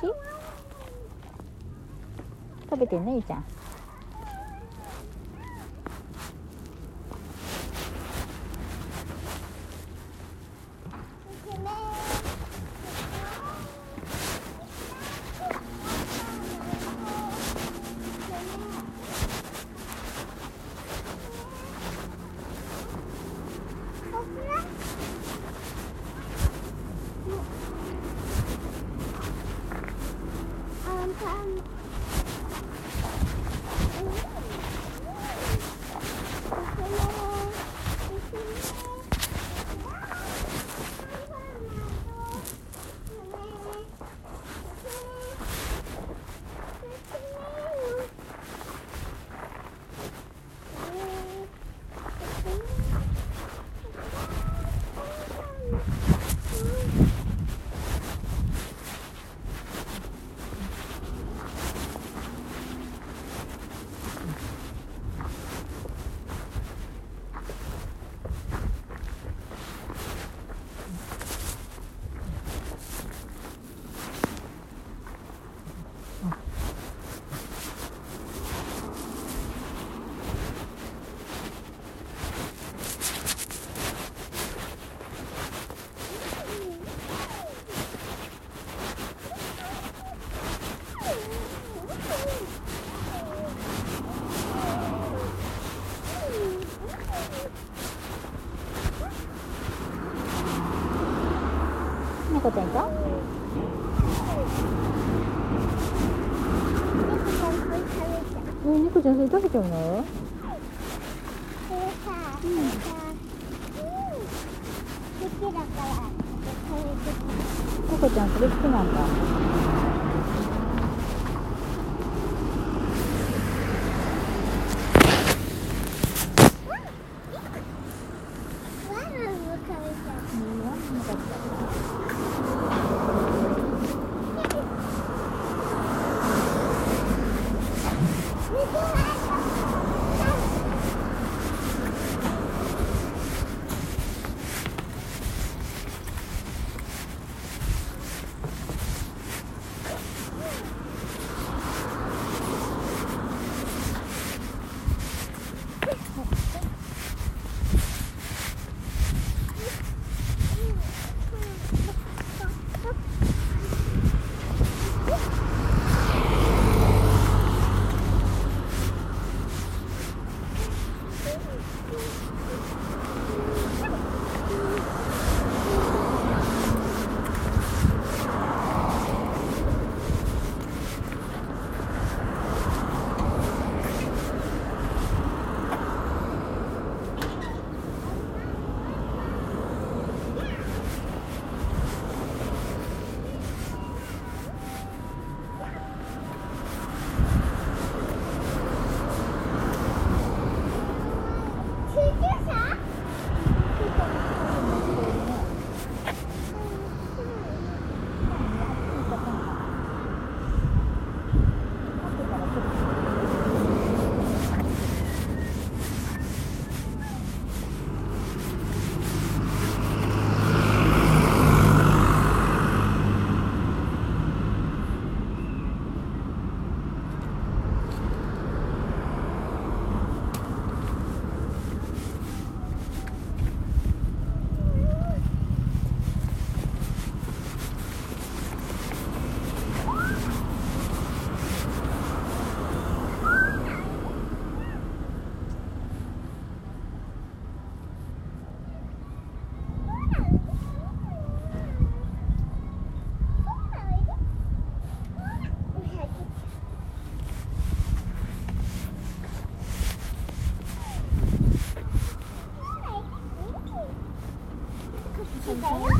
しい食べてんねゆいちゃん猫ちゃんい猫ちゃんそれ食べちゃうの猫ちゃん。それ好きなん。だ Okay.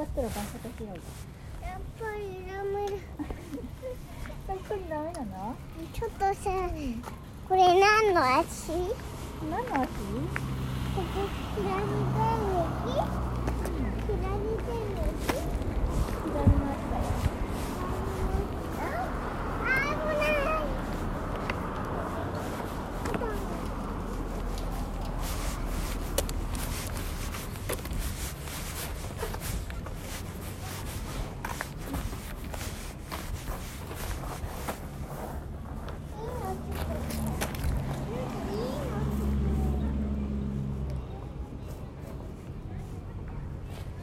がったら晩酌しようよ。やっぱりダメだ。やっぱりダメなの？ちょっとさ、これ何の足？何の足？ここよ。あ、危ない。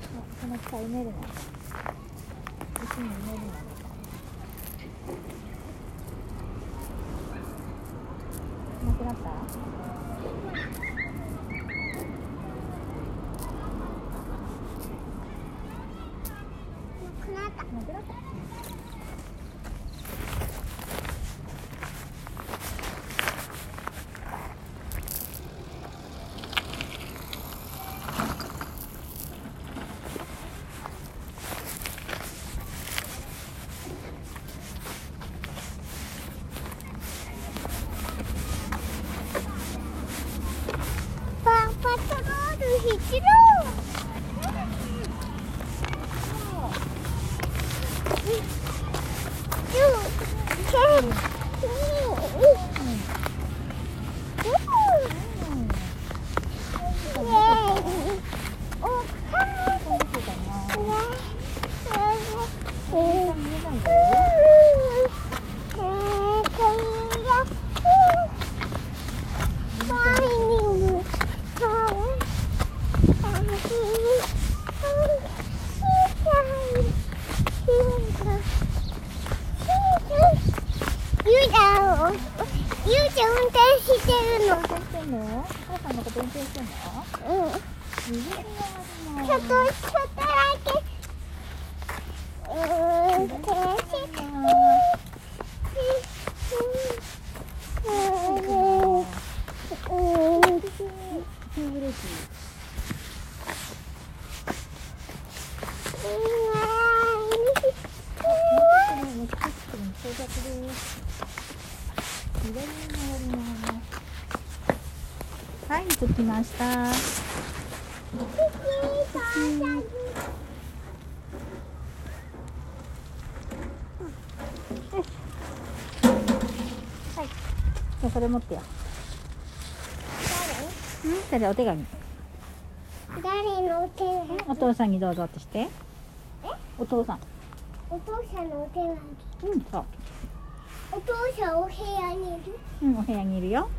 あその下埋めるの。石に埋めるの。なった？なくなった。なくなった。パパトロール必飛んでくるかな。見えないよ。ゆうちゃん、ゆうちゃん運転してるの。運転してんの？お母さん。のこと運転してん。の？うん。ちょっと、ちょっとだけ。うん、停止。うん。急ブレーキ。もうちょっと到着です。左に回ります。はい、着きました。はい。じゃあそれ持ってよ。うん、お手紙。誰の手紙？お父さんにどうぞってして。お父さん。お父さんのお手紙うん、そう。お父さんお部屋にいる？うん、お部屋にいるよ。